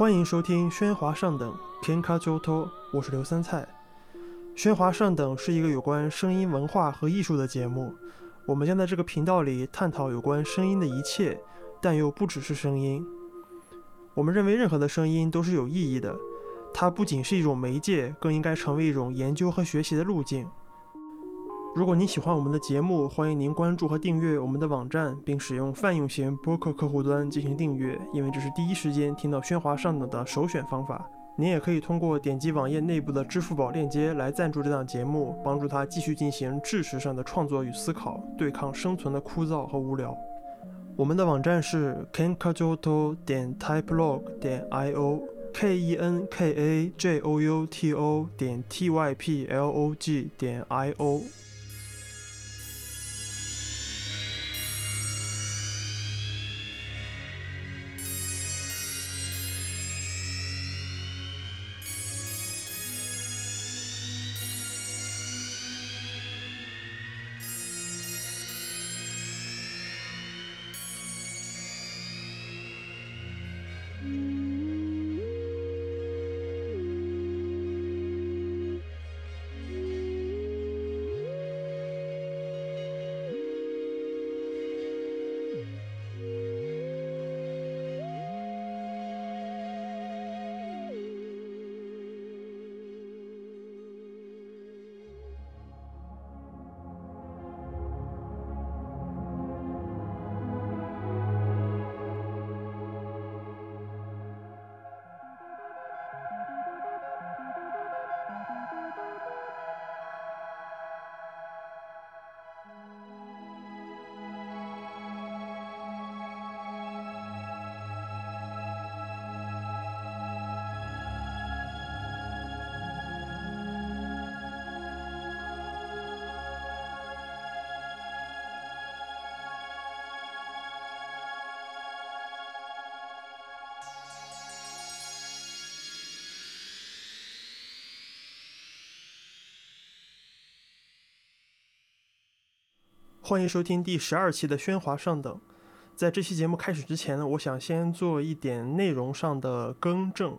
欢迎收听《喧哗上等》，Kenka Joto，我是刘三菜。喧哗上等是一个有关声音文化和艺术的节目。我们将在这个频道里探讨有关声音的一切，但又不只是声音。我们认为任何的声音都是有意义的，它不仅是一种媒介，更应该成为一种研究和学习的路径。如果您喜欢我们的节目，欢迎您关注和订阅我们的网站，并使用泛用型播客客户端进行订阅，因为这是第一时间听到喧哗上等的首选方法。您也可以通过点击网页内部的支付宝链接来赞助这档节目，帮助它继续进行知识上的创作与思考，对抗生存的枯燥和无聊。我们的网站是 kenkajoto 点 typelog 点 io，k e n k a j o u t o 点 t y p l o g 点 i o。欢迎收听第十二期的喧哗上等。在这期节目开始之前呢，我想先做一点内容上的更正，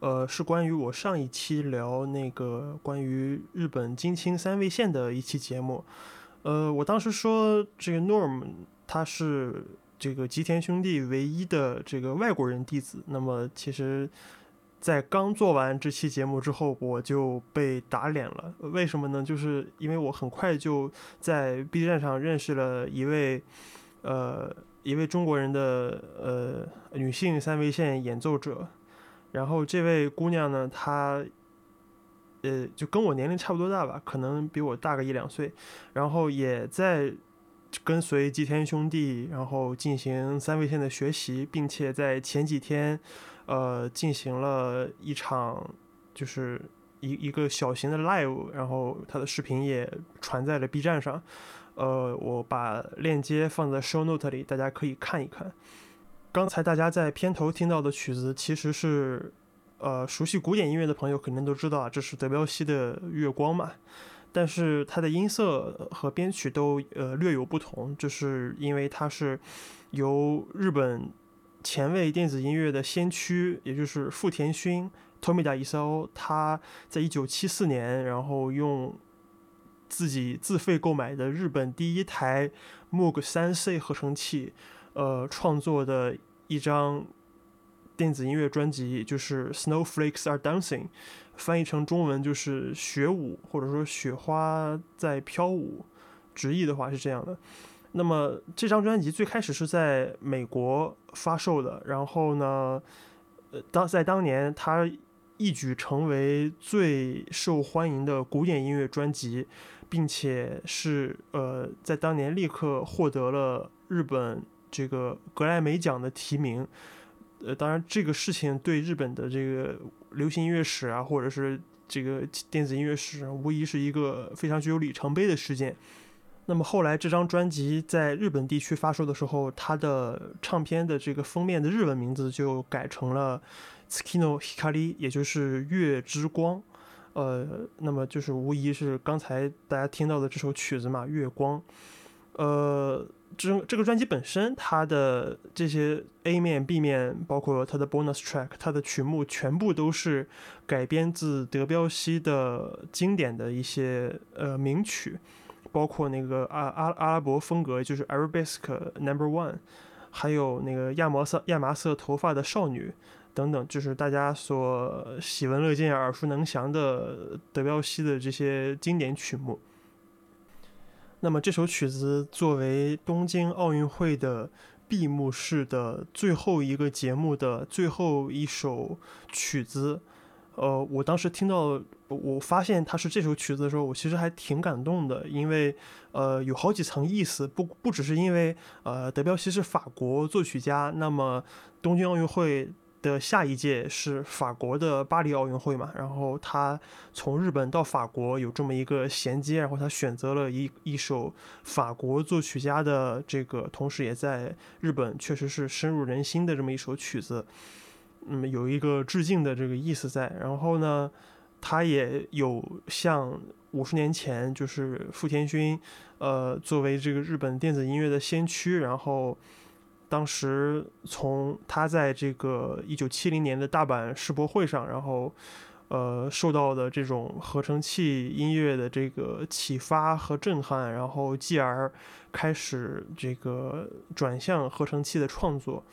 呃，是关于我上一期聊那个关于日本金青三味线的一期节目。呃，我当时说这个 Norm 他是这个吉田兄弟唯一的这个外国人弟子，那么其实。在刚做完这期节目之后，我就被打脸了。为什么呢？就是因为我很快就在 B 站上认识了一位，呃，一位中国人的呃女性三味线演奏者。然后这位姑娘呢，她呃就跟我年龄差不多大吧，可能比我大个一两岁。然后也在跟随吉田兄弟，然后进行三味线的学习，并且在前几天。呃，进行了一场，就是一一个小型的 live，然后他的视频也传在了 B 站上。呃，我把链接放在 show note 里，大家可以看一看。刚才大家在片头听到的曲子，其实是，呃，熟悉古典音乐的朋友肯定都知道啊，这是德彪西的《月光》嘛。但是它的音色和编曲都呃略有不同，就是因为它是由日本。前卫电子音乐的先驱，也就是富田勋 （Tomida Isao），他在一九七四年，然后用自己自费购买的日本第一台 Moog 三 C 合成器，呃，创作的一张电子音乐专辑，就是《Snowflakes Are Dancing》，翻译成中文就是“雪舞”或者说“雪花在飘舞”，直译的话是这样的。那么这张专辑最开始是在美国发售的，然后呢，呃，当在当年，它一举成为最受欢迎的古典音乐专辑，并且是呃，在当年立刻获得了日本这个格莱美奖的提名。呃，当然这个事情对日本的这个流行音乐史啊，或者是这个电子音乐史，无疑是一个非常具有里程碑的事件。那么后来这张专辑在日本地区发售的时候，它的唱片的这个封面的日文名字就改成了 “Tsukino Hikari”，也就是“月之光”。呃，那么就是无疑是刚才大家听到的这首曲子嘛，《月光》。呃，这这个专辑本身，它的这些 A 面、B 面，包括它的 bonus track，它的曲目全部都是改编自德彪西的经典的一些呃名曲。包括那个阿阿阿拉伯风格，就是 Arabesque Number One，还有那个亚麻色亚麻色头发的少女等等，就是大家所喜闻乐见、耳熟能详的德彪西的这些经典曲目。那么这首曲子作为东京奥运会的闭幕式的最后一个节目的最后一首曲子。呃，我当时听到，我发现它是这首曲子的时候，我其实还挺感动的，因为呃有好几层意思，不不只是因为呃德彪西是法国作曲家，那么东京奥运会的下一届是法国的巴黎奥运会嘛，然后他从日本到法国有这么一个衔接，然后他选择了一一首法国作曲家的这个，同时也在日本确实是深入人心的这么一首曲子。嗯，有一个致敬的这个意思在，然后呢，他也有像五十年前，就是富田勋，呃，作为这个日本电子音乐的先驱，然后当时从他在这个一九七零年的大阪世博会上，然后呃受到的这种合成器音乐的这个启发和震撼，然后继而开始这个转向合成器的创作。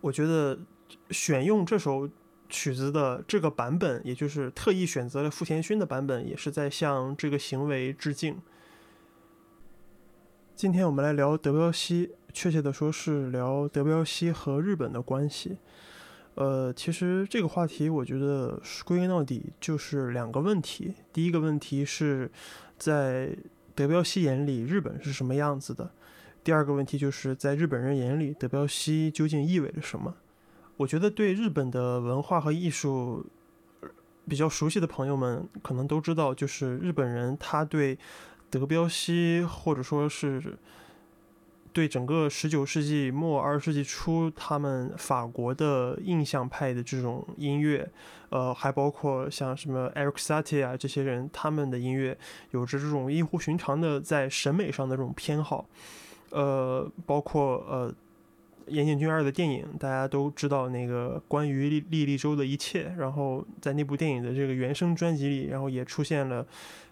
我觉得选用这首曲子的这个版本，也就是特意选择了富田勋的版本，也是在向这个行为致敬。今天我们来聊德彪西，确切的说是聊德彪西和日本的关系。呃，其实这个话题，我觉得归根到底就是两个问题。第一个问题是在德彪西眼里，日本是什么样子的？第二个问题就是在日本人眼里，德彪西究竟意味着什么？我觉得对日本的文化和艺术比较熟悉的朋友们可能都知道，就是日本人他对德彪西或者说是对整个十九世纪末二十世纪初他们法国的印象派的这种音乐，呃，还包括像什么 Eric Satie 啊这些人，他们的音乐有着这种异乎寻常的在审美上的这种偏好，呃，包括呃。岩井俊二的电影，大家都知道那个关于莉莉莉周的一切。然后在那部电影的这个原声专辑里，然后也出现了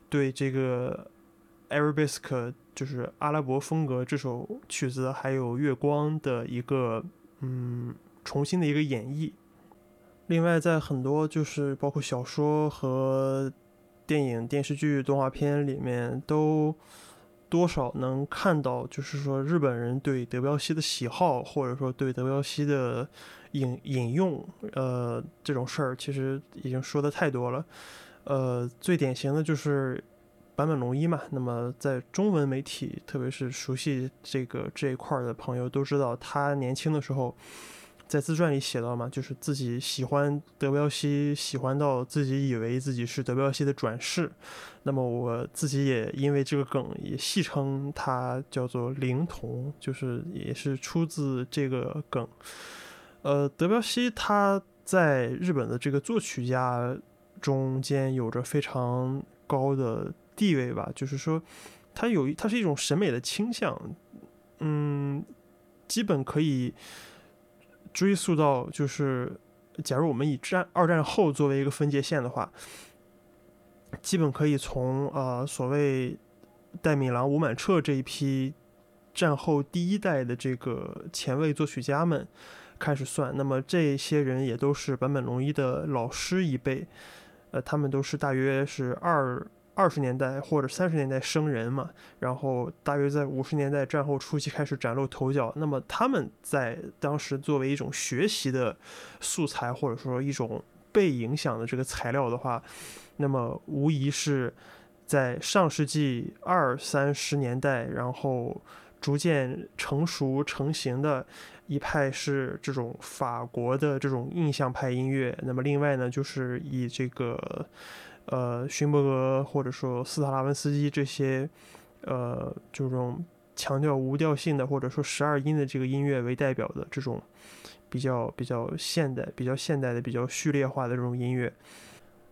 对这个 Arabesque，就是阿拉伯风格这首曲子，还有月光的一个嗯重新的一个演绎。另外，在很多就是包括小说和电影、电视剧、动画片里面都。多少能看到，就是说日本人对德彪西的喜好，或者说对德彪西的引引用，呃，这种事儿其实已经说的太多了。呃，最典型的就是坂本龙一嘛。那么在中文媒体，特别是熟悉这个这一块儿的朋友都知道，他年轻的时候。在自传里写到嘛，就是自己喜欢德彪西，喜欢到自己以为自己是德彪西的转世。那么我自己也因为这个梗，也戏称他叫做灵童，就是也是出自这个梗。呃，德彪西他在日本的这个作曲家中间有着非常高的地位吧，就是说他有他是一种审美的倾向，嗯，基本可以。追溯到就是，假如我们以战二战后作为一个分界线的话，基本可以从呃所谓戴米郎、吴满彻这一批战后第一代的这个前卫作曲家们开始算。那么这些人也都是坂本龙一的老师一辈，呃，他们都是大约是二。二十年代或者三十年代生人嘛，然后大约在五十年代战后初期开始崭露头角。那么他们在当时作为一种学习的素材，或者说一种被影响的这个材料的话，那么无疑是在上世纪二三十年代，然后逐渐成熟成型的一派是这种法国的这种印象派音乐。那么另外呢，就是以这个。呃，勋伯格或者说斯特拉文斯基这些，呃，这种强调无调性的或者说十二音的这个音乐为代表的这种比较比较现代、比较现代的、比较序列化的这种音乐。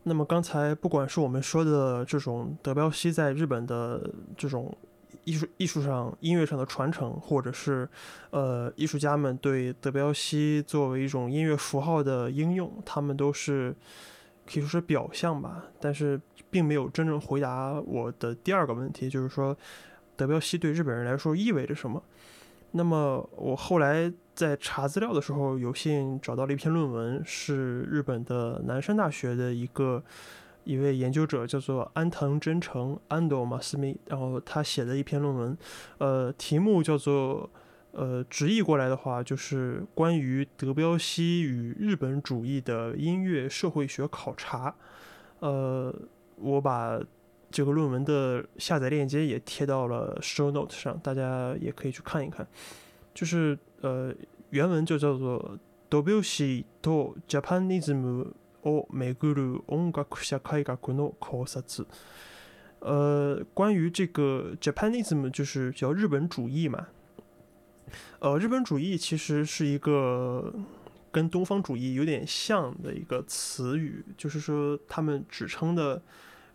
那么刚才不管是我们说的这种德彪西在日本的这种艺术艺术上、音乐上的传承，或者是呃艺术家们对德彪西作为一种音乐符号的应用，他们都是。可以说是表象吧，但是并没有真正回答我的第二个问题，就是说德彪西对日本人来说意味着什么。那么我后来在查资料的时候，有幸找到了一篇论文，是日本的南山大学的一个一位研究者，叫做安藤真诚安斗马斯米，然后他写的一篇论文，呃，题目叫做。呃，直译过来的话，就是关于德彪西与日本主义的音乐社会学考察。呃，我把这个论文的下载链接也贴到了 show note 上，大家也可以去看一看。就是呃，原文就叫做“德彪西とジャパニズムをめぐる音楽社会学の考察”。呃，关于这个 Japanism，就是叫日本主义嘛。 呃，日本主义其实是一个跟东方主义有点像的一个词语，就是说他们指称的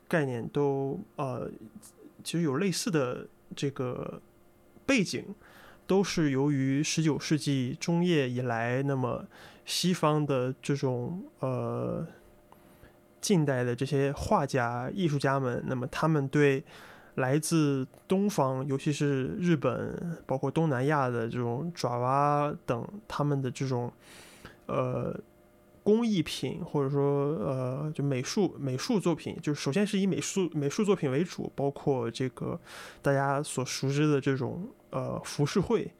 概念都呃，其实有类似的这个背景，都是由于十九世纪中叶以来，那么西方的这种呃近代的这些画家、艺术家们，那么他们对。来自东方，尤其是日本，包括东南亚的这种爪哇等，他们的这种呃工艺品，或者说呃就美术美术作品，就首先是以美术美术作品为主，包括这个大家所熟知的这种呃浮世绘，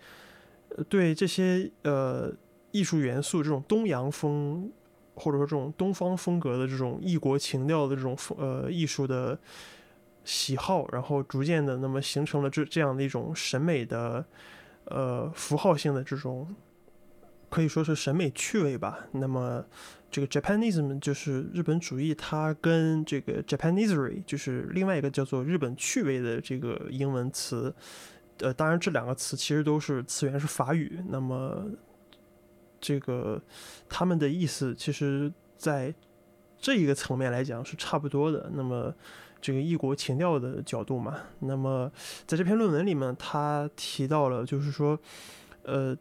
对这些呃艺术元素，这种东洋风或者说这种东方风格的这种异国情调的这种呃艺术的。喜好，然后逐渐的，那么形成了这这样的一种审美的，呃，符号性的这种，可以说是审美趣味吧。那么，这个 Japanism 就是日本主义，它跟这个 Japanesery 就是另外一个叫做日本趣味的这个英文词，呃，当然这两个词其实都是词源是法语，那么这个他们的意思其实在这一个层面来讲是差不多的。那么这个异国情调的角度嘛，那么在这篇论文里面，他提到了就是说，呃。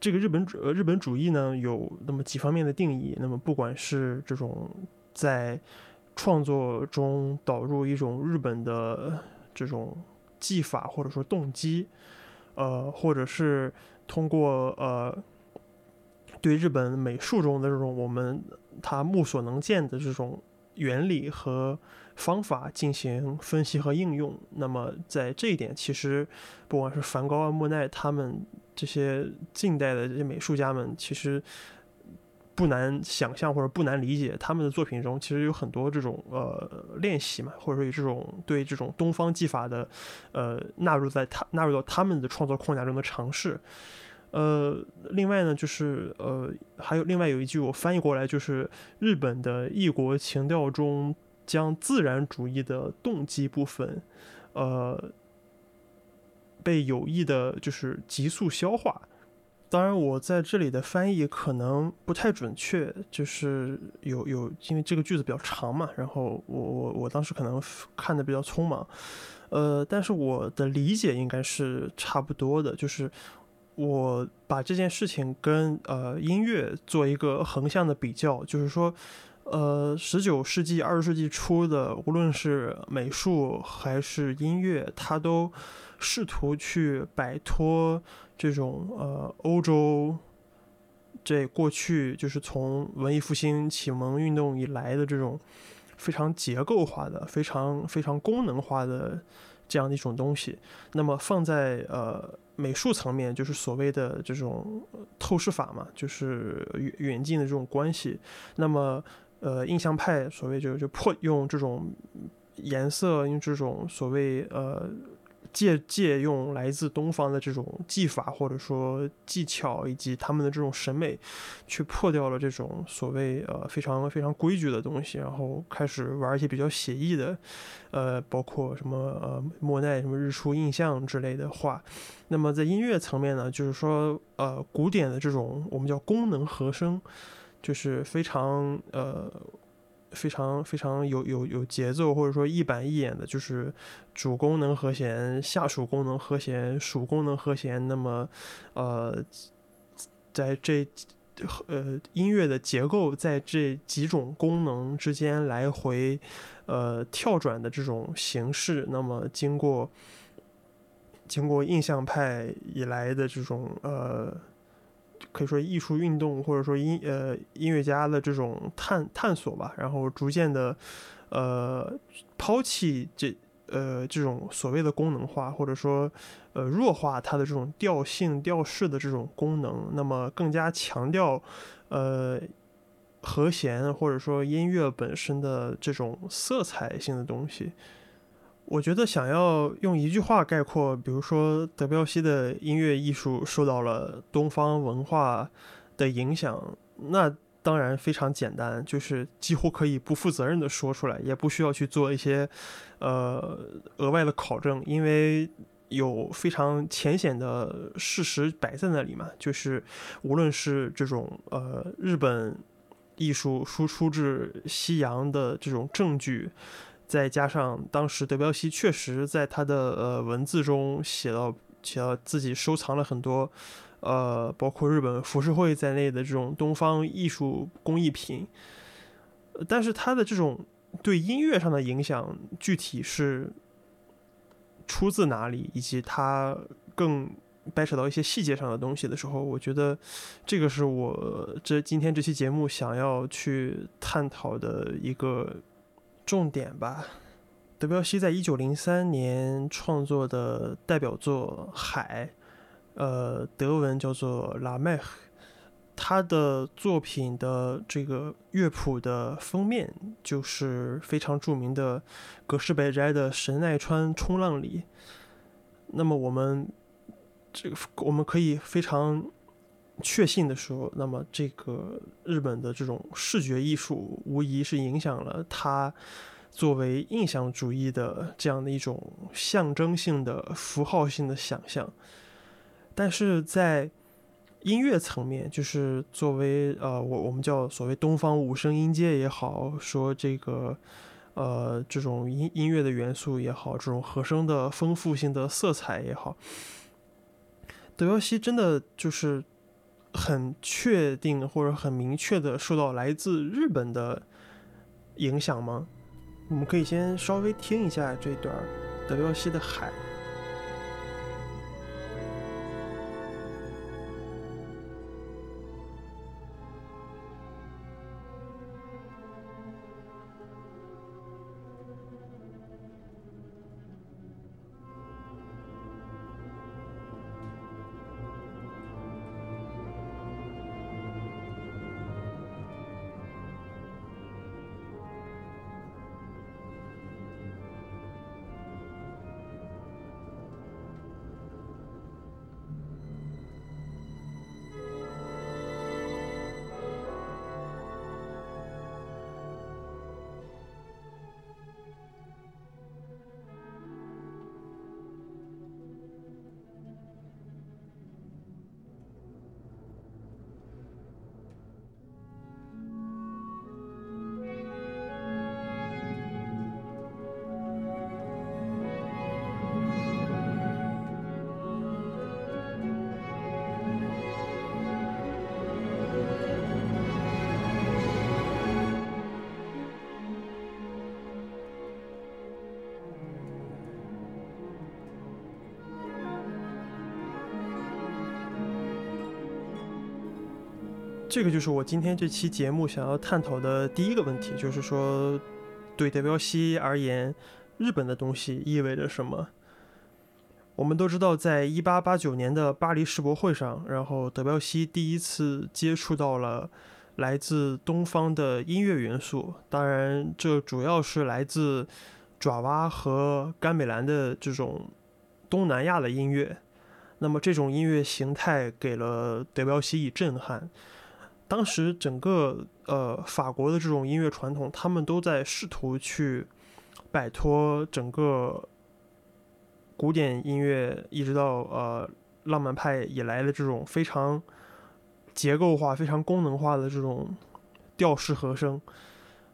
这个日本主呃日本主义呢有那么几方面的定义，那么不管是这种在创作中导入一种日本的这种技法或者说动机，呃，或者是通过呃对日本美术中的这种我们他目所能见的这种原理和方法进行分析和应用，那么在这一点，其实不管是梵高啊、莫奈他们。这些近代的这些美术家们，其实不难想象或者不难理解，他们的作品中其实有很多这种呃练习嘛，或者说有这种对这种东方技法的呃纳入在他纳入到他们的创作框架中的尝试。呃，另外呢，就是呃还有另外有一句我翻译过来就是日本的异国情调中将自然主义的动机部分，呃。被有意的，就是急速消化。当然，我在这里的翻译可能不太准确，就是有有，因为这个句子比较长嘛。然后我我我当时可能看的比较匆忙，呃，但是我的理解应该是差不多的。就是我把这件事情跟呃音乐做一个横向的比较，就是说。呃，十九世纪、二十世纪初的，无论是美术还是音乐，它都试图去摆脱这种呃欧洲这过去就是从文艺复兴、启蒙运动以来的这种非常结构化的、非常非常功能化的这样的一种东西。那么放在呃美术层面，就是所谓的这种透视法嘛，就是远远近的这种关系。那么呃，印象派所谓就就破用这种颜色，用这种所谓呃借借用来自东方的这种技法或者说技巧，以及他们的这种审美，去破掉了这种所谓呃非常非常规矩的东西，然后开始玩一些比较写意的，呃，包括什么呃莫奈什么日出印象之类的画。那么在音乐层面呢，就是说呃古典的这种我们叫功能和声。就是非常呃，非常非常有有有节奏，或者说一板一眼的，就是主功能和弦、下属功能和弦、属功能和弦。那么，呃，在这呃音乐的结构在这几种功能之间来回呃跳转的这种形式，那么经过经过印象派以来的这种呃。可以说艺术运动或者说音呃音乐家的这种探探索吧，然后逐渐的呃抛弃这呃这种所谓的功能化或者说呃弱化它的这种调性调式的这种功能，那么更加强调呃和弦或者说音乐本身的这种色彩性的东西。我觉得想要用一句话概括，比如说德彪西的音乐艺术受到了东方文化的影响，那当然非常简单，就是几乎可以不负责任的说出来，也不需要去做一些呃额外的考证，因为有非常浅显的事实摆在那里嘛，就是无论是这种呃日本艺术输出至西洋的这种证据。再加上当时德彪西确实在他的呃文字中写到写到自己收藏了很多，呃，包括日本浮世绘在内的这种东方艺术工艺品，但是他的这种对音乐上的影响具体是出自哪里，以及他更掰扯到一些细节上的东西的时候，我觉得这个是我这今天这期节目想要去探讨的一个。重点吧，德彪西在一九零三年创作的代表作《海》，呃，德文叫做《拉麦》，他的作品的这个乐谱的封面就是非常著名的葛饰北斋的《神奈川冲浪里》。那么我们这个我们可以非常。确信的说，那么这个日本的这种视觉艺术无疑是影响了他作为印象主义的这样的一种象征性的符号性的想象，但是在音乐层面，就是作为呃我我们叫所谓东方五声音阶也好，说这个呃这种音音乐的元素也好，这种和声的丰富性的色彩也好，德彪西真的就是很确定或者很明确的受到来自日本的影响吗？我们可以先稍微听一下这段德彪西的《海》。这个就是我今天这期节目想要探讨的第一个问题，就是说，对德彪西而言，日本的东西意味着什么？我们都知道，在一八八九年的巴黎世博会上，然后德彪西第一次接触到了来自东方的音乐元素，当然，这主要是来自爪哇和甘美兰的这种东南亚的音乐。那么，这种音乐形态给了德彪西以震撼。当时整个呃法国的这种音乐传统，他们都在试图去摆脱整个古典音乐一直到呃浪漫派以来的这种非常结构化、非常功能化的这种调式和声。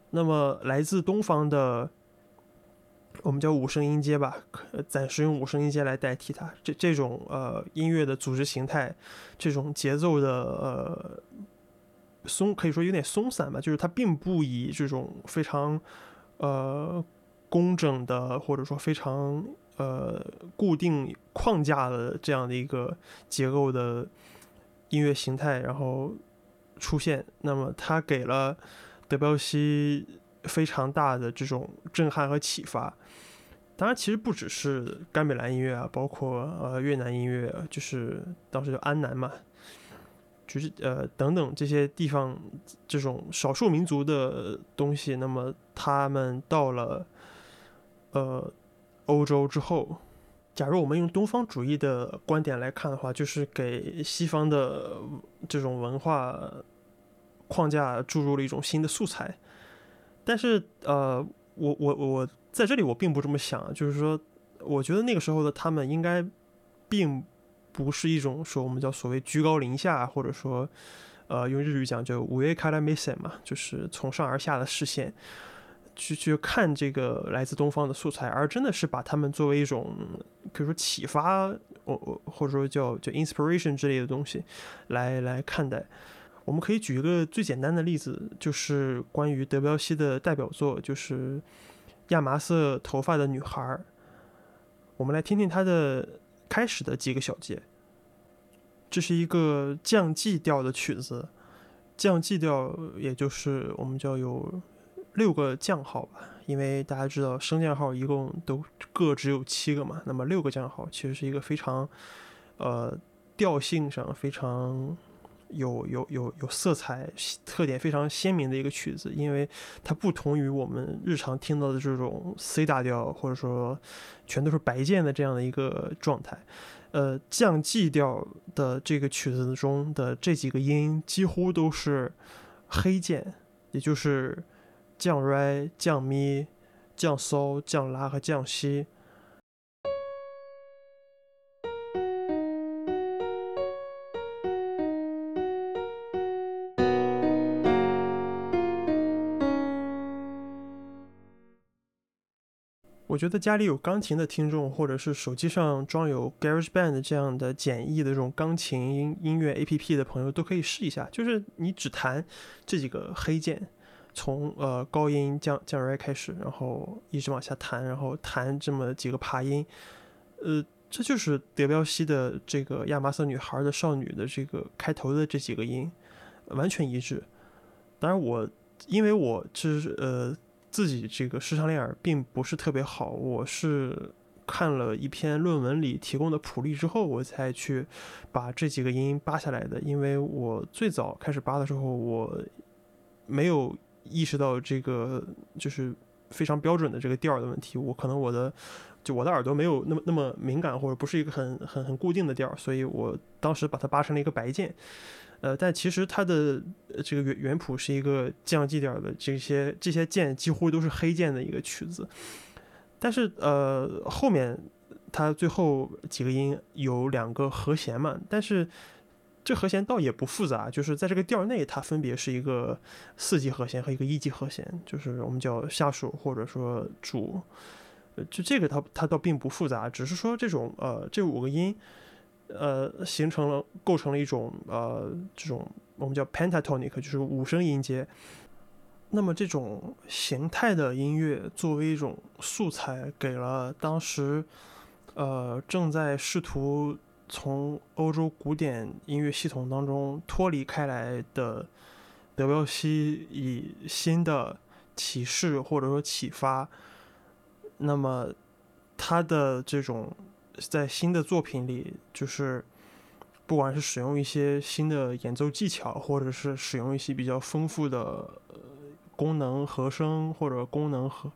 那么来自东方的，我们叫五声音阶吧，暂时用五声音阶来代替它。这这种呃音乐的组织形态，这种节奏的呃。松可以说有点松散吧，就是它并不以这种非常呃工整的或者说非常呃固定框架的这样的一个结构的音乐形态，然后出现。那么它给了德彪西非常大的这种震撼和启发。当然，其实不只是甘美兰音乐啊，包括呃越南音乐，就是当时叫安南嘛。就是呃等等这些地方这种少数民族的东西，那么他们到了呃欧洲之后，假如我们用东方主义的观点来看的话，就是给西方的这种文化框架注入了一种新的素材。但是呃，我我我在这里我并不这么想，就是说，我觉得那个时候的他们应该并。不是一种说我们叫所谓居高临下，或者说，呃，用日语讲就五月开了没线嘛，就是从上而下的视线去去看这个来自东方的素材，而真的是把他们作为一种比如说启发，我我或者说叫叫 inspiration 之类的东西来来看待。我们可以举一个最简单的例子，就是关于德彪西的代表作，就是亚麻色头发的女孩儿。我们来听听他的。开始的几个小节，这是一个降 G 调的曲子，降 G 调也就是我们叫有六个降号吧，因为大家知道升降号一共都各只有七个嘛，那么六个降号其实是一个非常呃调性上非常。有有有有色彩特点非常鲜明的一个曲子，因为它不同于我们日常听到的这种 C 大调，或者说全都是白键的这样的一个状态。呃，降 G 调的这个曲子中的这几个音几乎都是黑键，也就是降 Re、降咪、降骚、降拉和降西。我觉得家里有钢琴的听众，或者是手机上装有 GarageBand 这样的简易的这种钢琴音音乐 APP 的朋友，都可以试一下。就是你只弹这几个黑键，从呃高音降降 Re 开始，然后一直往下弹，然后弹这么几个爬音，呃，这就是德彪西的这个亚麻色女孩的少女的这个开头的这几个音，完全一致。当然我因为我是呃。自己这个视唱练耳并不是特别好，我是看了一篇论文里提供的谱例之后，我才去把这几个音扒下来的。因为我最早开始扒的时候，我没有意识到这个就是非常标准的这个调的问题，我可能我的就我的耳朵没有那么那么敏感，或者不是一个很很很固定的调，所以我当时把它扒成了一个白键。呃，但其实它的这个原原谱是一个降 G 点的，这些这些键几乎都是黑键的一个曲子。但是呃，后面它最后几个音有两个和弦嘛，但是这和弦倒也不复杂，就是在这个调内，它分别是一个四级和弦和一个一级和弦，就是我们叫下属或者说主。就这个它它倒并不复杂，只是说这种呃这五个音。呃，形成了构成了一种呃这种我们叫 pentatonic，就是五声音阶。那么这种形态的音乐作为一种素材，给了当时呃正在试图从欧洲古典音乐系统当中脱离开来的德彪西以新的启示或者说启发。那么他的这种。在新的作品里，就是不管是使用一些新的演奏技巧，或者是使用一些比较丰富的功能和声或者功能和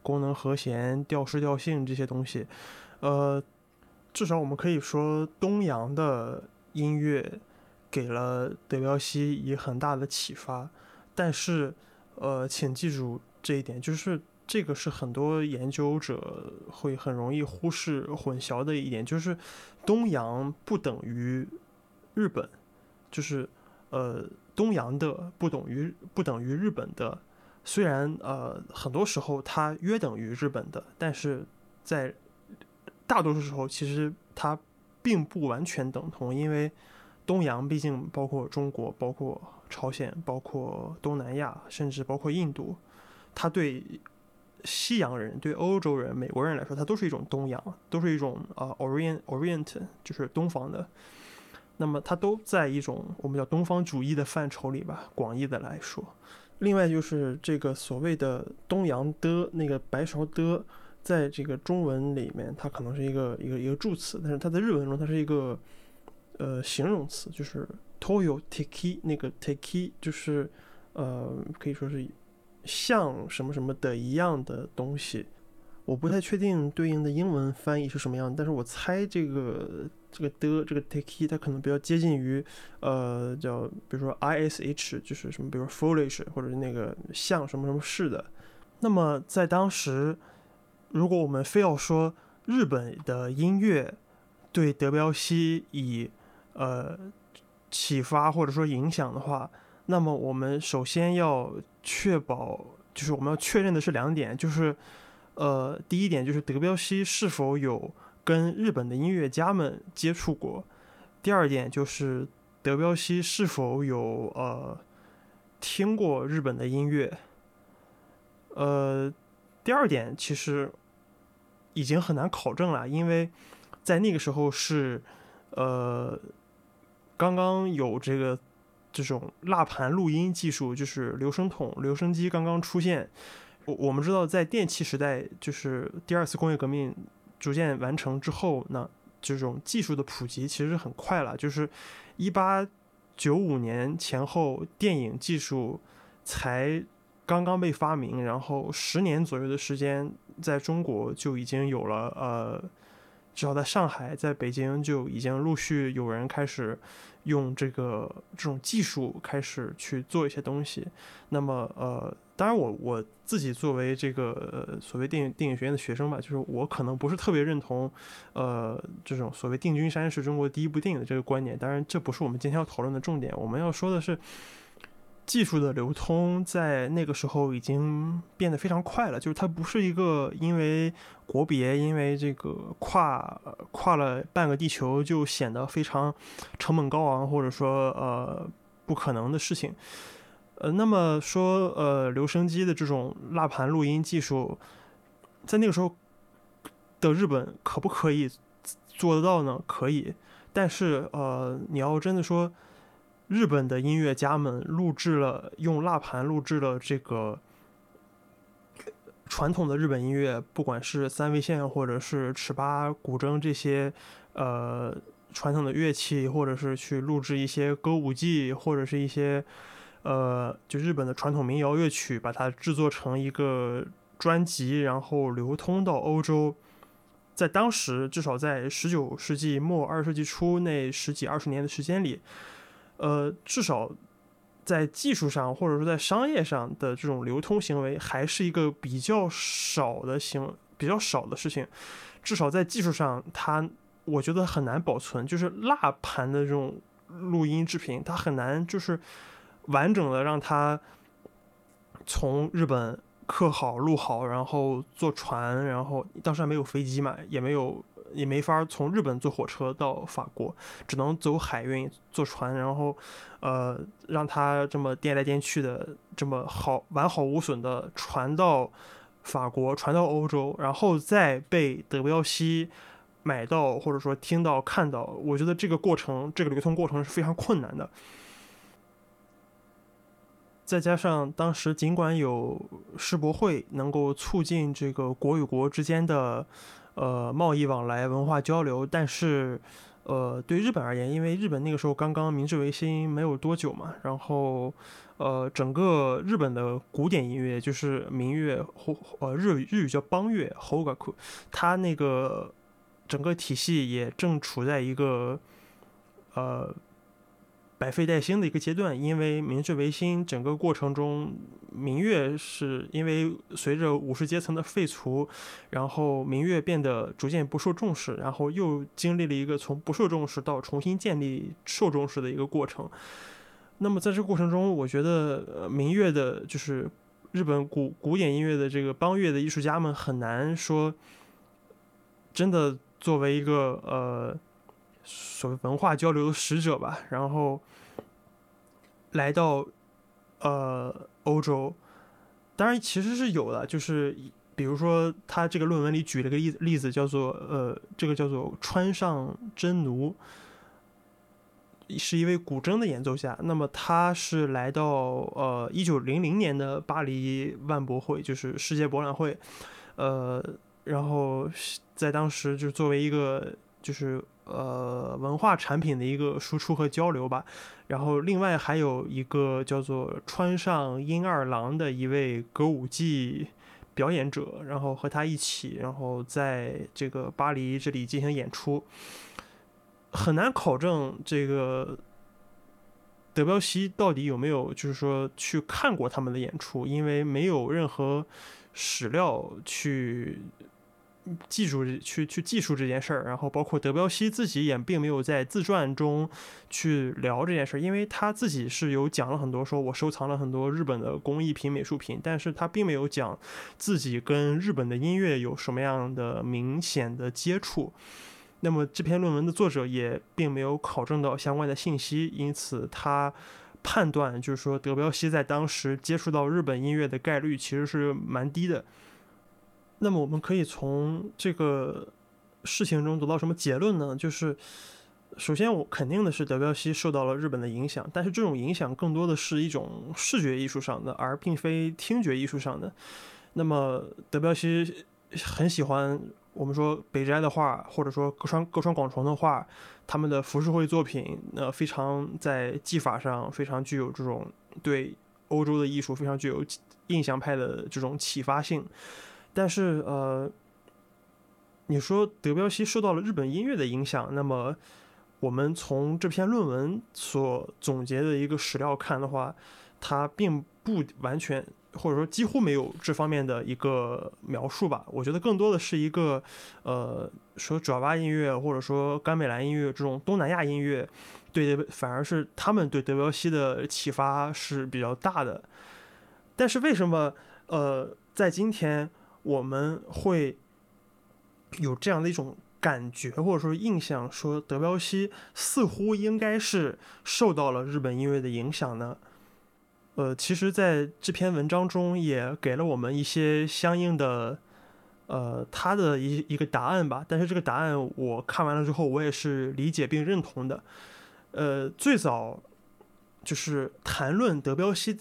功能和弦、调式调性这些东西，呃，至少我们可以说东洋的音乐给了德彪西以很大的启发。但是，呃，请记住这一点，就是。这个是很多研究者会很容易忽视、混淆的一点，就是东洋不等于日本，就是呃东洋的不等于不等于日本的。虽然呃很多时候它约等于日本的，但是在大多数时候其实它并不完全等同，因为东洋毕竟包括中国、包括朝鲜、包括东南亚，甚至包括印度，它对。西洋人对欧洲人、美国人来说，它都是一种东洋，都是一种啊，orient orient，就是东方的。那么它都在一种我们叫东方主义的范畴里吧，广义的来说。另外就是这个所谓的东洋的那个白勺的，在这个中文里面，它可能是一个一个一个助词，但是它在日文中，它是一个呃形容词，就是 toyo teki，那个 teki 就是呃可以说是。像什么什么的一样的东西，我不太确定对应的英文翻译是什么样，但是我猜这个这个的这个 take 它可能比较接近于呃叫比如说 ish 就是什么比如 foolish 或者那个像什么什么似的。那么在当时，如果我们非要说日本的音乐对德彪西以呃启发或者说影响的话，那么我们首先要确保，就是我们要确认的是两点，就是，呃，第一点就是德彪西是否有跟日本的音乐家们接触过；第二点就是德彪西是否有呃听过日本的音乐。呃，第二点其实已经很难考证了，因为在那个时候是呃刚刚有这个。这种蜡盘录音技术，就是留声筒、留声机刚刚出现。我我们知道，在电气时代，就是第二次工业革命逐渐完成之后，那这种技术的普及其实很快了。就是一八九五年前后，电影技术才刚刚被发明，然后十年左右的时间，在中国就已经有了呃。至少在上海，在北京就已经陆续有人开始用这个这种技术开始去做一些东西。那么，呃，当然我我自己作为这个所谓电影电影学院的学生吧，就是我可能不是特别认同，呃，这种所谓《定军山》是中国第一部电影的这个观点。当然，这不是我们今天要讨论的重点。我们要说的是，技术的流通在那个时候已经变得非常快了，就是它不是一个因为国别，因为这个跨跨了半个地球就显得非常成本高昂，或者说呃不可能的事情。呃，那么说，呃，留声机的这种蜡盘录音技术，在那个时候的日本可不可以做得到呢？可以，但是，呃，你要真的说，日本的音乐家们录制了用蜡盘录制了这个传统的日本音乐，不管是三味线或者是尺八、古筝这些，呃，传统的乐器，或者是去录制一些歌舞伎，或者是一些。呃，就日本的传统民谣乐曲，把它制作成一个专辑，然后流通到欧洲。在当时，至少在十九世纪末二十世纪初那十几二十年的时间里，呃，至少在技术上或者说在商业上的这种流通行为，还是一个比较少的行比较少的事情。至少在技术上，它我觉得很难保存，就是蜡盘的这种录音制品，它很难就是。完整的让它从日本刻好录好，然后坐船，然后当时还没有飞机嘛，也没有也没法从日本坐火车到法国，只能走海运坐船，然后呃让它这么颠来颠去的这么好完好无损的传到法国，传到欧洲，然后再被德彪西买到或者说听到看到，我觉得这个过程这个流通过程是非常困难的。再加上当时尽管有世博会能够促进这个国与国之间的呃贸易往来、文化交流，但是呃对日本而言，因为日本那个时候刚刚明治维新没有多久嘛，然后呃整个日本的古典音乐就是民乐或呃日语日语叫邦乐 （hogaku），它那个整个体系也正处在一个呃。百废待兴的一个阶段，因为明治维新整个过程中，民乐是因为随着武士阶层的废除，然后民乐变得逐渐不受重视，然后又经历了一个从不受重视到重新建立受重视的一个过程。那么在这个过程中，我觉得民乐的，就是日本古古典音乐的这个邦乐的艺术家们很难说，真的作为一个呃。所谓文化交流的使者吧，然后来到呃欧洲，当然其实是有的，就是比如说他这个论文里举了个例例子，叫做呃这个叫做川上真奴，是一位古筝的演奏家。那么他是来到呃一九零零年的巴黎万博会，就是世界博览会，呃，然后在当时就作为一个就是。呃，文化产品的一个输出和交流吧。然后，另外还有一个叫做川上英二郎的一位歌舞伎表演者，然后和他一起，然后在这个巴黎这里进行演出。很难考证这个德彪西到底有没有，就是说去看过他们的演出，因为没有任何史料去。记住去去记述这件事儿，然后包括德彪西自己也并没有在自传中去聊这件事儿，因为他自己是有讲了很多，说我收藏了很多日本的工艺品、美术品，但是他并没有讲自己跟日本的音乐有什么样的明显的接触。那么这篇论文的作者也并没有考证到相关的信息，因此他判断就是说德彪西在当时接触到日本音乐的概率其实是蛮低的。那么我们可以从这个事情中得到什么结论呢？就是首先，我肯定的是德彪西受到了日本的影响，但是这种影响更多的是一种视觉艺术上的，而并非听觉艺术上的。那么德彪西很喜欢我们说北斋的画，或者说歌川歌川广重的画，他们的浮世绘作品，呃，非常在技法上非常具有这种对欧洲的艺术非常具有印象派的这种启发性。但是，呃，你说德彪西受到了日本音乐的影响，那么我们从这篇论文所总结的一个史料看的话，他并不完全或者说几乎没有这方面的一个描述吧。我觉得更多的是一个，呃，说爪哇音乐或者说甘美兰音乐这种东南亚音乐，对，反而是他们对德彪西的启发是比较大的。但是为什么，呃，在今天我们会有这样的一种感觉或者说印象，说德彪西似乎应该是受到了日本音乐的影响呢？呃，其实，在这篇文章中也给了我们一些相应的，呃，他的一一个答案吧。但是这个答案我看完了之后，我也是理解并认同的。呃，最早就是谈论德彪西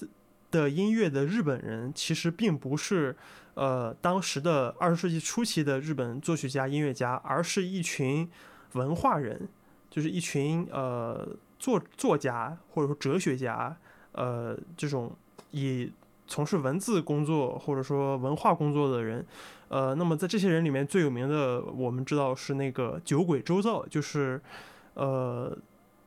的音乐的日本人，其实并不是呃当时的二十世纪初期的日本作曲家、音乐家，而是一群文化人，就是一群呃作作家或者说哲学家。呃，这种以从事文字工作或者说文化工作的人，呃，那么在这些人里面最有名的，我们知道是那个酒鬼周造，就是呃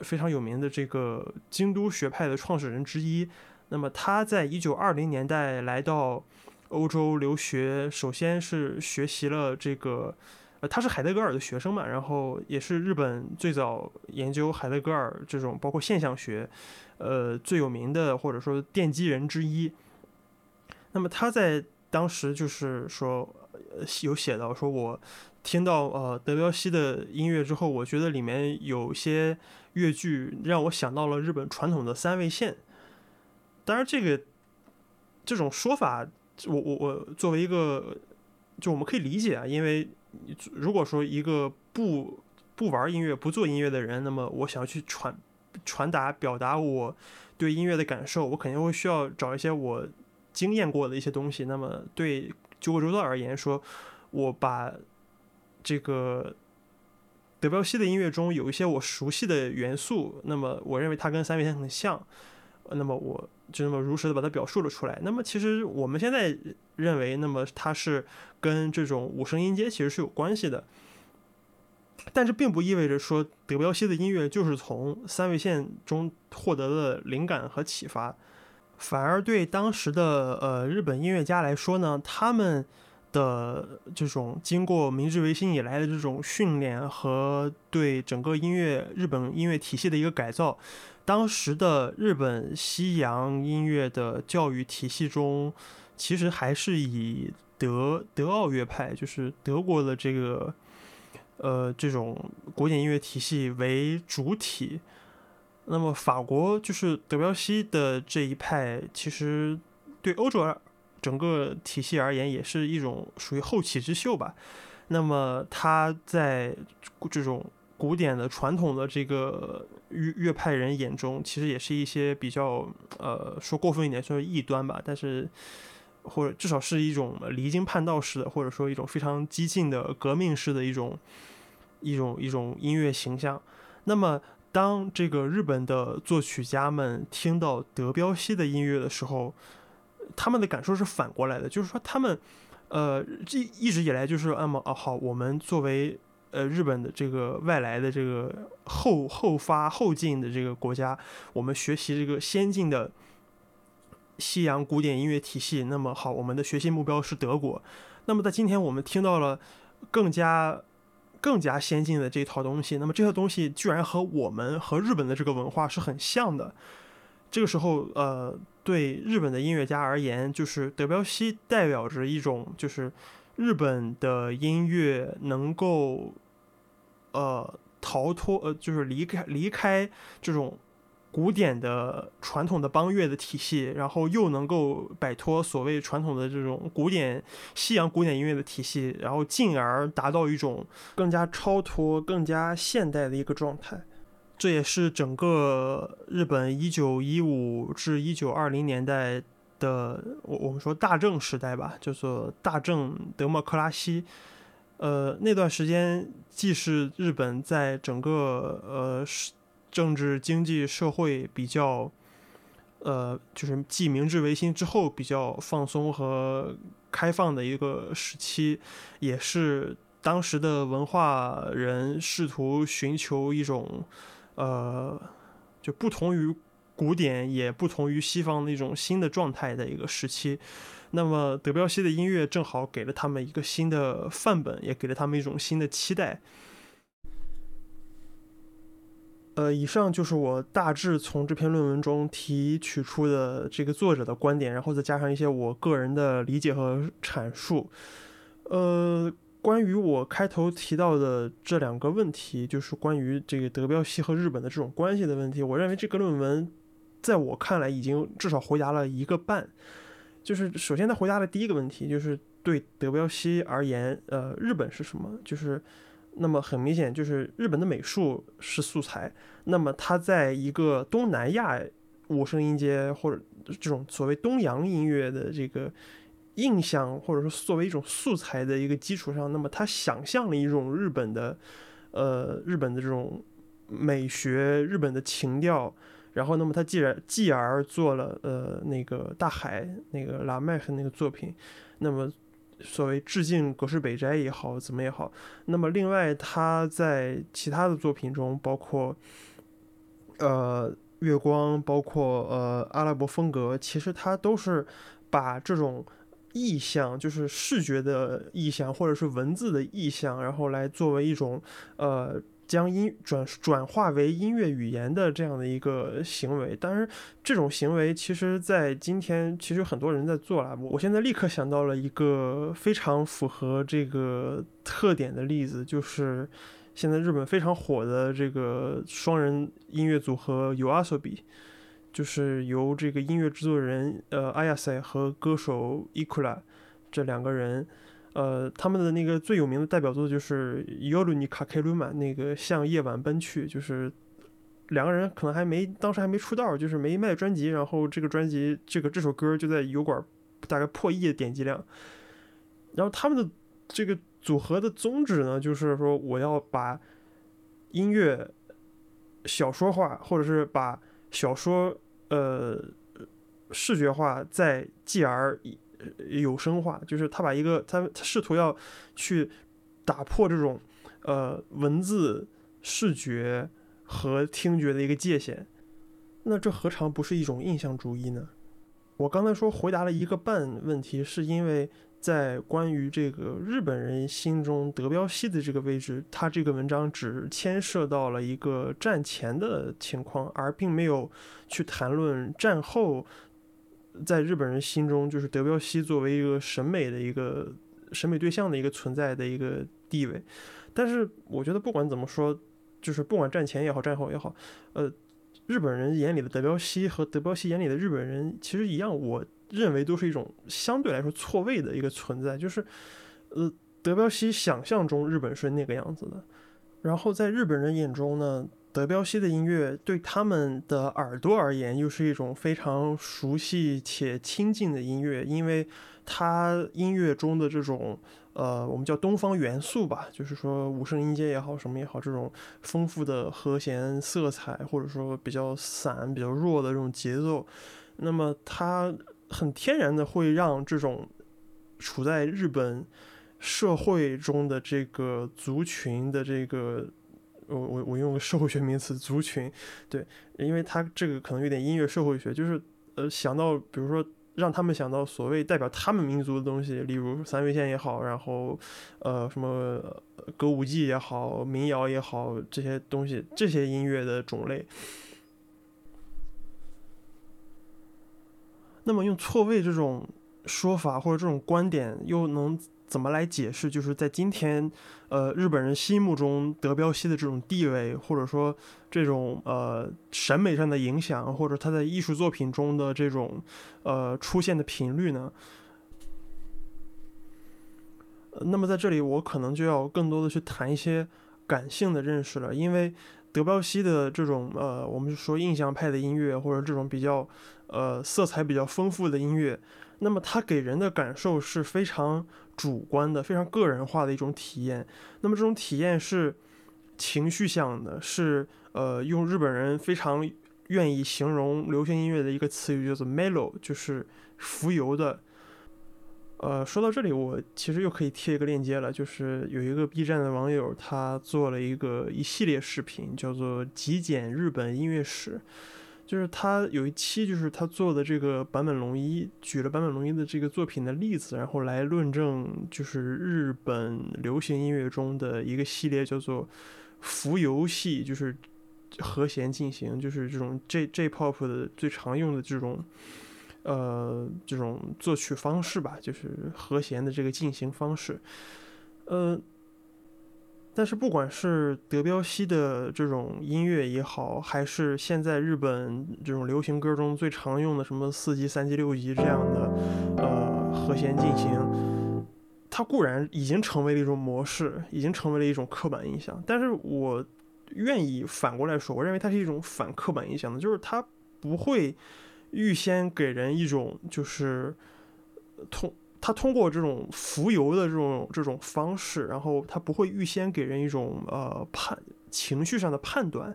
非常有名的这个京都学派的创始人之一。那么他在一九二零年代来到欧洲留学，首先是学习了这个。呃他是海德格尔的学生嘛，然后也是日本最早研究海德格尔这种包括现象学，呃最有名的或者说奠基人之一。那么他在当时就是说呃有写到说，我听到呃德彪西的音乐之后，我觉得里面有些乐句让我想到了日本传统的三味线。当然这个这种说法，我我我作为一个就我们可以理解啊，因为。如果说一个不不玩音乐、不做音乐的人，那么我想要去传传达、表达我对音乐的感受，我肯定会需要找一些我经验过的一些东西。那么对九个周道而言，说我把这个德彪西的音乐中有一些我熟悉的元素，那么我认为它跟三味线很像，那么我就那么如实的把它表述了出来。那么其实我们现在认为，那么它是。跟这种五声音阶其实是有关系的，但是并不意味着说德彪西的音乐就是从三味线中获得了灵感和启发，反而对当时的呃日本音乐家来说呢，他们的这种经过明治维新以来的这种训练和对整个音乐日本音乐体系的一个改造，当时的日本西洋音乐的教育体系中，其实还是以。德德奥乐派就是德国的这个，呃，这种古典音乐体系为主体。那么法国就是德彪西的这一派，其实对欧洲整个体系而言，也是一种属于后起之秀吧。那么他在这种古典的传统的这个乐乐派人眼中，其实也是一些比较呃说过分一点说异端吧，但是。或者至少是一种离经叛道式的，或者说一种非常激进的革命式的一种一种一种音乐形象。那么，当这个日本的作曲家们听到德彪西的音乐的时候，他们的感受是反过来的，就是说他们呃这一直以来就是那么啊好，我们作为呃日本的这个外来的这个后后发后进的这个国家，我们学习这个先进的。西洋古典音乐体系，那么好，我们的学习目标是德国。那么在今天，我们听到了更加更加先进的这套东西。那么这套东西居然和我们和日本的这个文化是很像的。这个时候，呃，对日本的音乐家而言，就是德彪西代表着一种，就是日本的音乐能够呃逃脱，呃，就是离开离开这种。古典的传统的邦乐的体系，然后又能够摆脱所谓传统的这种古典西洋古典音乐的体系，然后进而达到一种更加超脱、更加现代的一个状态。这也是整个日本一九一五至一九二零年代的我我们说大正时代吧，叫做大正德莫克拉西。呃，那段时间既是日本在整个呃政治、经济、社会比较，呃，就是继明治维新之后比较放松和开放的一个时期，也是当时的文化人试图寻求一种，呃，就不同于古典也不同于西方的一种新的状态的一个时期。那么德彪西的音乐正好给了他们一个新的范本，也给了他们一种新的期待。呃，以上就是我大致从这篇论文中提取出的这个作者的观点，然后再加上一些我个人的理解和阐述。呃，关于我开头提到的这两个问题，就是关于这个德彪西和日本的这种关系的问题，我认为这个论文在我看来已经至少回答了一个半。就是首先他回答的第一个问题，就是对德彪西而言，呃，日本是什么？就是。那么很明显，就是日本的美术是素材。那么它在一个东南亚五声音阶或者这种所谓东洋音乐的这个印象，或者说作为一种素材的一个基础上，那么他想象了一种日本的，呃，日本的这种美学、日本的情调。然后，那么他既然继而做了呃那个大海那个拉麦克那个作品，那么。所谓致敬格式北斋也好，怎么也好，那么另外他在其他的作品中，包括呃月光，包括呃阿拉伯风格，其实他都是把这种意象，就是视觉的意象，或者是文字的意象，然后来作为一种呃。将音转转化为音乐语言的这样的一个行为，当然，这种行为其实，在今天其实很多人在做了。我我现在立刻想到了一个非常符合这个特点的例子，就是现在日本非常火的这个双人音乐组合 YOASOBI，就是由这个音乐制作人呃阿亚塞和歌手伊库拉这两个人。呃，他们的那个最有名的代表作就是《尤鲁尼卡凯鲁曼》，那个向夜晚奔去，就是两个人可能还没当时还没出道，就是没卖专辑，然后这个专辑这个这首歌就在油管大概破亿的点击量。然后他们的这个组合的宗旨呢，就是说我要把音乐小说化，或者是把小说呃视觉化，再继而。有声化，就是他把一个他他试图要去打破这种呃文字、视觉和听觉的一个界限，那这何尝不是一种印象主义呢？我刚才说回答了一个半问题，是因为在关于这个日本人心中德彪西的这个位置，他这个文章只牵涉到了一个战前的情况，而并没有去谈论战后。在日本人心中，就是德彪西作为一个审美的一个审美对象的一个存在的一个地位。但是，我觉得不管怎么说，就是不管战前也好，战后也好，呃，日本人眼里的德彪西和德彪西眼里的日本人其实一样，我认为都是一种相对来说错位的一个存在。就是，呃，德彪西想象中日本是那个样子的，然后在日本人眼中呢？德彪西的音乐对他们的耳朵而言，又是一种非常熟悉且亲近的音乐，因为他音乐中的这种呃，我们叫东方元素吧，就是说五声音阶也好，什么也好，这种丰富的和弦色彩，或者说比较散、比较弱的这种节奏，那么它很天然的会让这种处在日本社会中的这个族群的这个。我我我用社会学名词族群，对，因为他这个可能有点音乐社会学，就是呃想到比如说让他们想到所谓代表他们民族的东西，例如三味线也好，然后呃什么歌舞伎也好，民谣也好，这些东西这些音乐的种类，那么用错位这种说法或者这种观点又能。怎么来解释？就是在今天，呃，日本人心目中德彪西的这种地位，或者说这种呃审美上的影响，或者他在艺术作品中的这种呃出现的频率呢？那么在这里，我可能就要更多的去谈一些感性的认识了，因为德彪西的这种呃，我们说印象派的音乐，或者这种比较呃色彩比较丰富的音乐，那么它给人的感受是非常。主观的、非常个人化的一种体验。那么这种体验是情绪向的，是呃，用日本人非常愿意形容流行音乐的一个词语叫做 “mellow”，就是浮游的。呃，说到这里，我其实又可以贴一个链接了，就是有一个 B 站的网友，他做了一个一系列视频，叫做《极简日本音乐史》。就是他有一期，就是他做的这个坂本龙一举了坂本龙一的这个作品的例子，然后来论证，就是日本流行音乐中的一个系列叫做浮游系，就是和弦进行，就是这种 J J pop 的最常用的这种呃这种作曲方式吧，就是和弦的这个进行方式，呃。但是不管是德彪西的这种音乐也好，还是现在日本这种流行歌中最常用的什么四级、三级、六级这样的呃和弦进行，它固然已经成为了一种模式，已经成为了一种刻板印象。但是我愿意反过来说，我认为它是一种反刻板印象的，就是它不会预先给人一种就是痛。他通过这种浮游的这种这种方式，然后他不会预先给人一种呃判情绪上的判断，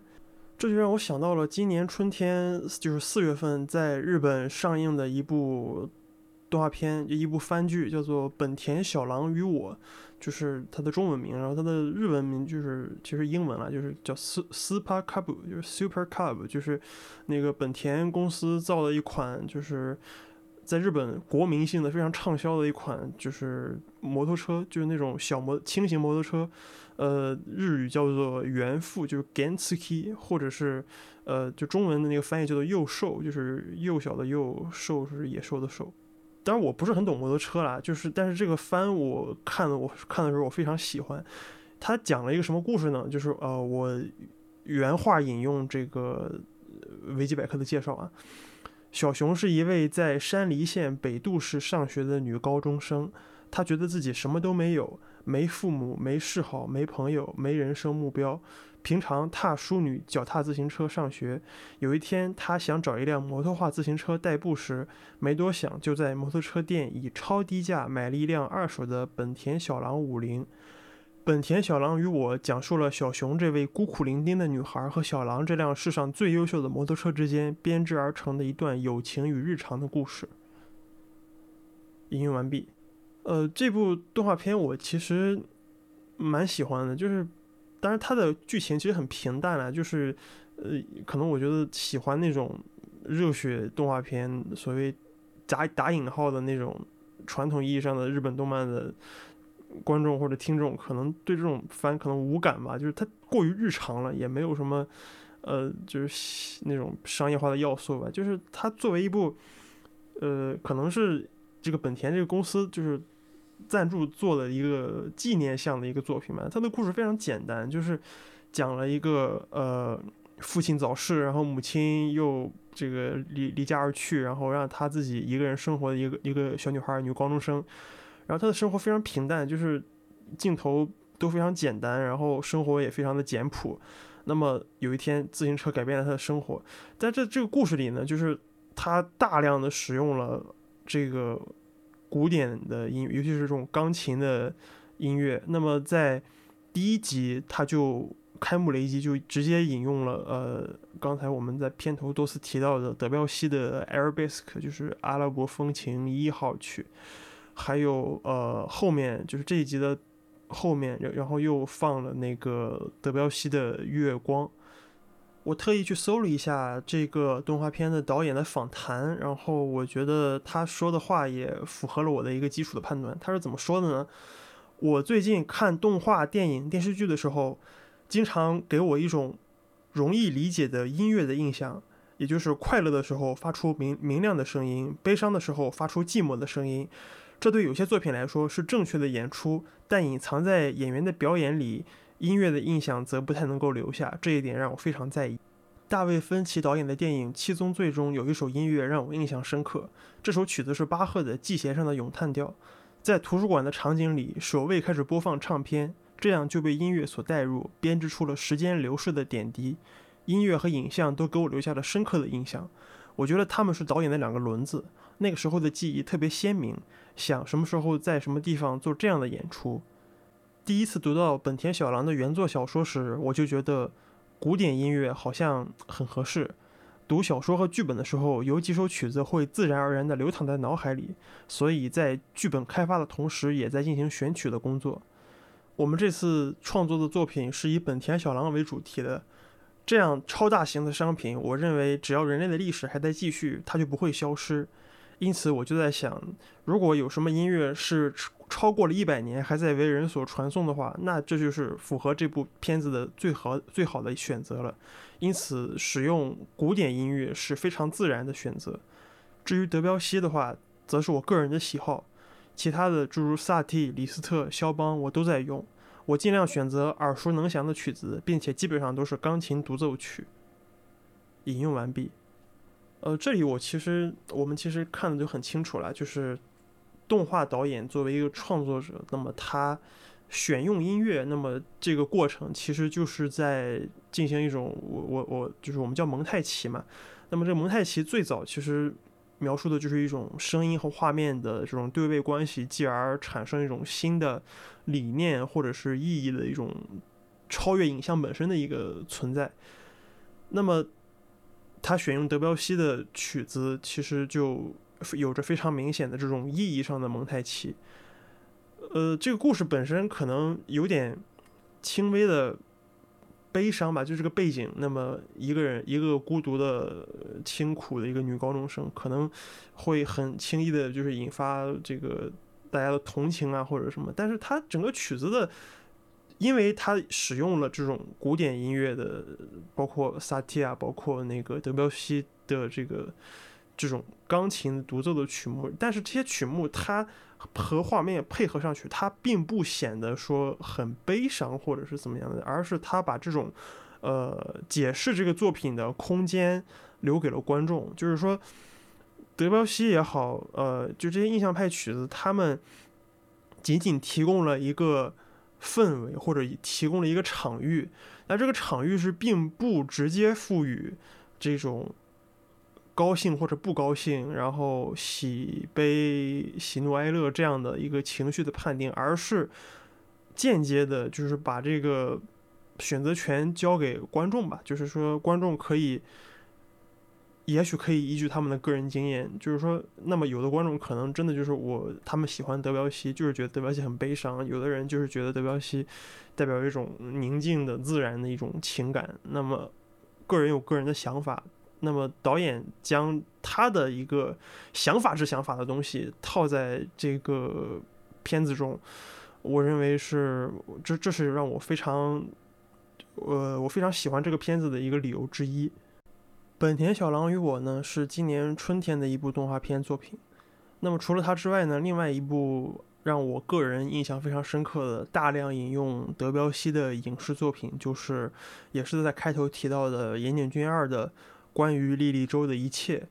这就让我想到了今年春天，就是四月份在日本上映的一部动画片，一部番剧，叫做《本田小狼与我》，就是它的中文名，然后它的日文名就是其实英文了，就是叫 Super Cub，就是 Super Cub，就是那个本田公司造的一款就是。在日本国民性的非常畅销的一款就是摩托车，就是那种小摩轻型摩托车，呃，日语叫做原富，就是 Genski，或者是呃，就中文的那个翻译叫做幼兽，就是幼小的幼，兽是野兽的兽。当然我不是很懂摩托车啦，就是但是这个番我看的，我看的时候我非常喜欢。他讲了一个什么故事呢？就是呃，我原话引用这个维基百科的介绍啊。小熊是一位在山梨县北杜市上学的女高中生，她觉得自己什么都没有，没父母，没嗜好，没朋友，没人生目标。平常踏淑女脚踏自行车上学。有一天，她想找一辆摩托化自行车代步时，没多想就在摩托车店以超低价买了一辆二手的本田小狼五菱。本田小狼与我讲述了小熊这位孤苦伶仃的女孩和小狼这辆世上最优秀的摩托车之间编织而成的一段友情与日常的故事。引用完毕。呃，这部动画片我其实蛮喜欢的，就是，当然它的剧情其实很平淡了，就是，呃，可能我觉得喜欢那种热血动画片，所谓打打引号的那种传统意义上的日本动漫的。观众或者听众可能对这种番可能无感吧，就是它过于日常了，也没有什么，呃，就是那种商业化的要素吧。就是它作为一部，呃，可能是这个本田这个公司就是赞助做的一个纪念向的一个作品嘛。它的故事非常简单，就是讲了一个呃父亲早逝，然后母亲又这个离离家而去，然后让他自己一个人生活的一个一个小女孩，女高中生。然后他的生活非常平淡，就是镜头都非常简单，然后生活也非常的简朴。那么有一天，自行车改变了他的生活。在这这个故事里呢，就是他大量的使用了这个古典的音乐，尤其是这种钢琴的音乐。那么在第一集，他就开幕雷击就直接引用了呃，刚才我们在片头多次提到的德彪西的 Arabesque，就是阿拉伯风情一号曲。还有呃，后面就是这一集的后面，然后又放了那个德彪西的《月光》。我特意去搜了一下这个动画片的导演的访谈，然后我觉得他说的话也符合了我的一个基础的判断。他是怎么说的呢？我最近看动画、电影、电视剧的时候，经常给我一种容易理解的音乐的印象，也就是快乐的时候发出明明亮的声音，悲伤的时候发出寂寞的声音。这对有些作品来说是正确的演出，但隐藏在演员的表演里，音乐的印象则不太能够留下。这一点让我非常在意。大卫·芬奇导演的电影《七宗罪》中有一首音乐让我印象深刻，这首曲子是巴赫的《季弦上的咏叹调》。在图书馆的场景里，守卫开始播放唱片，这样就被音乐所带入，编织出了时间流逝的点滴。音乐和影像都给我留下了深刻的印象。我觉得他们是导演的两个轮子。那个时候的记忆特别鲜明。想什么时候在什么地方做这样的演出？第一次读到本田小狼的原作小说时，我就觉得古典音乐好像很合适。读小说和剧本的时候，有几首曲子会自然而然地流淌在脑海里，所以在剧本开发的同时，也在进行选曲的工作。我们这次创作的作品是以本田小狼为主题的。这样超大型的商品，我认为只要人类的历史还在继续，它就不会消失。因此，我就在想，如果有什么音乐是超过了一百年还在为人所传颂的话，那这就是符合这部片子的最好最好的选择了。因此，使用古典音乐是非常自然的选择。至于德彪西的话，则是我个人的喜好。其他的诸如萨蒂、李斯特、肖邦，我都在用。我尽量选择耳熟能详的曲子，并且基本上都是钢琴独奏曲。引用完毕。呃，这里我其实我们其实看的就很清楚了，就是动画导演作为一个创作者，那么他选用音乐，那么这个过程其实就是在进行一种我我我就是我们叫蒙太奇嘛。那么这个蒙太奇最早其实描述的就是一种声音和画面的这种对位关系，继而产生一种新的理念或者是意义的一种超越影像本身的一个存在。那么。他选用德彪西的曲子，其实就有着非常明显的这种意义上的蒙太奇。呃，这个故事本身可能有点轻微的悲伤吧，就这个背景。那么一个人，一个孤独的、清苦的一个女高中生，可能会很轻易的，就是引发这个大家的同情啊，或者什么。但是他整个曲子的。因为他使用了这种古典音乐的，包括萨提亚，包括那个德彪西的这个这种钢琴独奏的曲目，但是这些曲目它和画面配合上去，它并不显得说很悲伤或者是怎么样的，而是他把这种呃解释这个作品的空间留给了观众。就是说，德彪西也好，呃，就这些印象派曲子，他们仅仅提供了一个。氛围或者提供了一个场域，那这个场域是并不直接赋予这种高兴或者不高兴，然后喜悲、喜怒哀乐这样的一个情绪的判定，而是间接的，就是把这个选择权交给观众吧，就是说观众可以。也许可以依据他们的个人经验，就是说，那么有的观众可能真的就是我，他们喜欢德彪西，就是觉得德彪西很悲伤；有的人就是觉得德彪西代表一种宁静的、自然的一种情感。那么，个人有个人的想法。那么，导演将他的一个想法之想法的东西套在这个片子中，我认为是这，这是让我非常，呃，我非常喜欢这个片子的一个理由之一。本田小狼与我呢是今年春天的一部动画片作品。那么除了它之外呢，另外一部让我个人印象非常深刻的、大量引用德彪西的影视作品，就是也是在开头提到的岩井俊二的关于莉莉周的一切。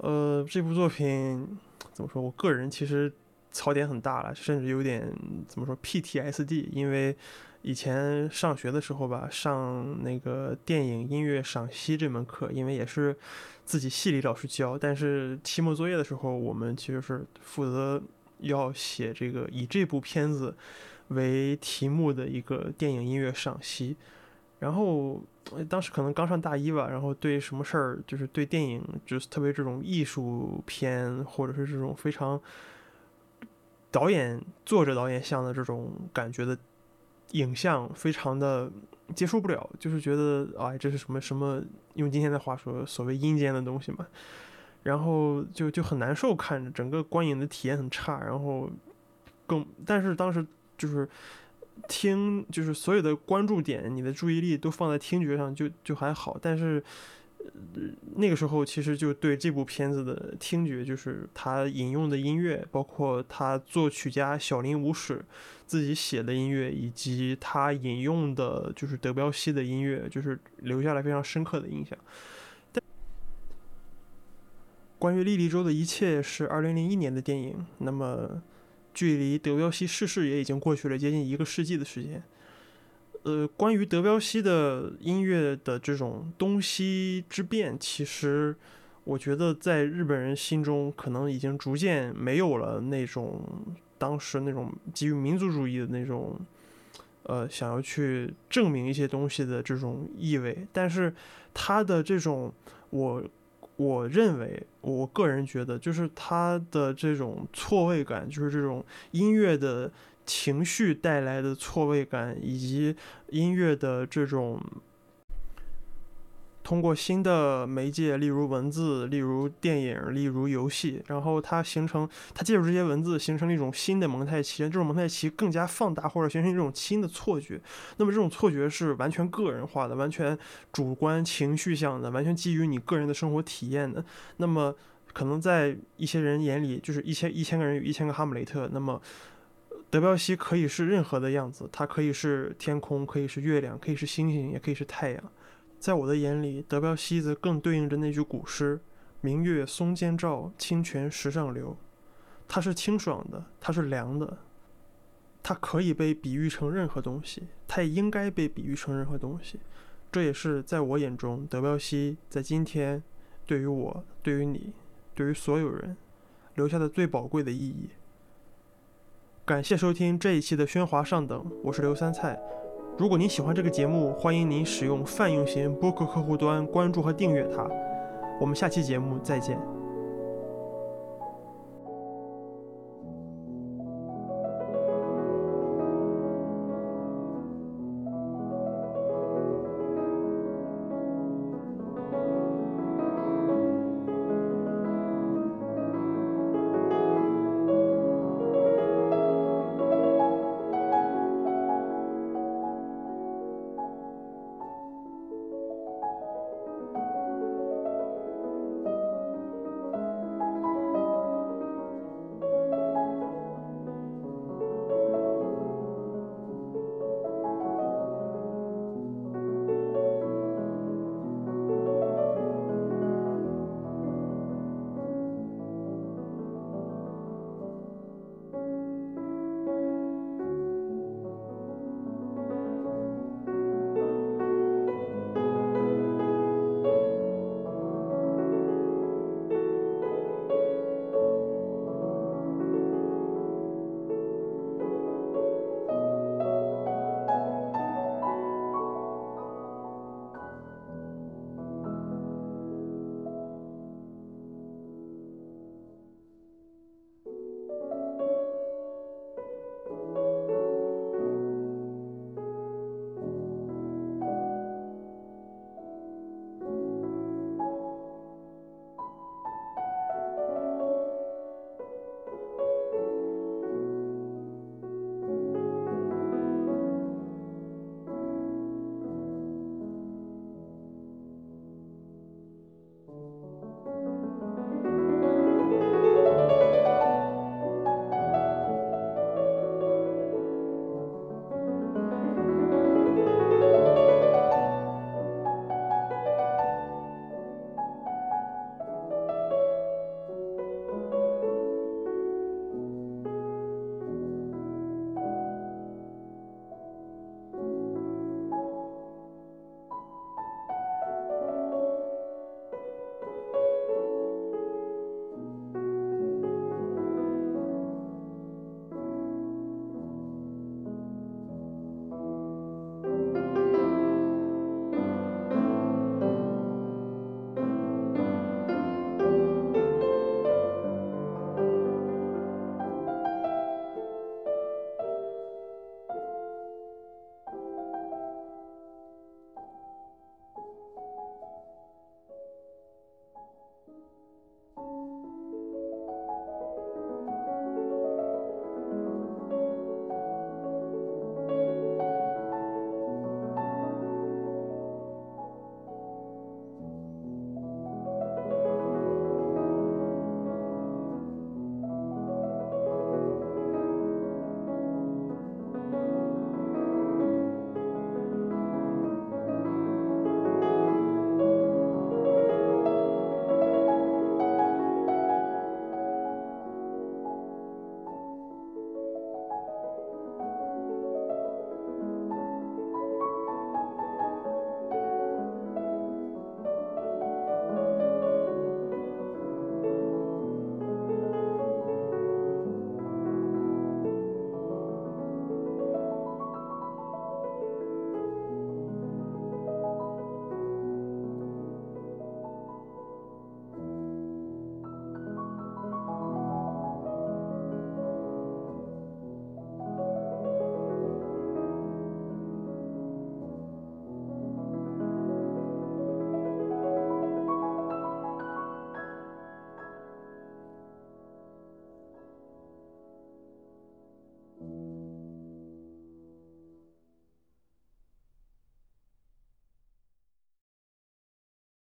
呃，这部作品怎么说？我个人其实槽点很大了，甚至有点怎么说 PTSD，因为。以前上学的时候吧，上那个电影音乐赏析这门课，因为也是自己系里老师教，但是期末作业的时候，我们其实是负责要写这个以这部片子为题目的一个电影音乐赏析。然后当时可能刚上大一吧，然后对什么事儿，就是对电影，就是特别这种艺术片，或者是这种非常导演、作者导演像的这种感觉的。影像非常的接受不了，就是觉得哎，这是什么什么？用今天的话说，所谓阴间的东西嘛。然后就就很难受，看着整个观影的体验很差。然后更，但是当时就是听，就是所有的关注点，你的注意力都放在听觉上，就就还好。但是。那个时候其实就对这部片子的听觉，就是他引用的音乐，包括他作曲家小林武史自己写的音乐，以及他引用的就是德彪西的音乐，就是留下了非常深刻的印象。关于莉莉周的一切是二零零一年的电影，那么距离德彪西逝世也已经过去了接近一个世纪的时间。呃，关于德彪西的音乐的这种东西之变，其实我觉得在日本人心中可能已经逐渐没有了那种当时那种基于民族主义的那种，呃，想要去证明一些东西的这种意味。但是他的这种，我我认为，我个人觉得，就是他的这种错位感，就是这种音乐的。情绪带来的错位感，以及音乐的这种通过新的媒介，例如文字，例如电影，例如游戏，然后它形成，它借助这些文字形成了一种新的蒙太奇，这种蒙太奇更加放大或者形成一种新的错觉。那么这种错觉是完全个人化的，完全主观情绪向的，完全基于你个人的生活体验的。那么可能在一些人眼里，就是一千一千个人有一千个哈姆雷特。那么德彪西可以是任何的样子，它可以是天空，可以是月亮，可以是星星，也可以是太阳。在我的眼里，德彪西则更对应着那句古诗：“明月松间照，清泉石上流。”它是清爽的，它是凉的，它可以被比喻成任何东西，它也应该被比喻成任何东西。这也是在我眼中，德彪西在今天对于我、对于你、对于所有人留下的最宝贵的意义。感谢收听这一期的喧哗上等，我是刘三菜。如果您喜欢这个节目，欢迎您使用泛用型播客客户端关注和订阅它。我们下期节目再见。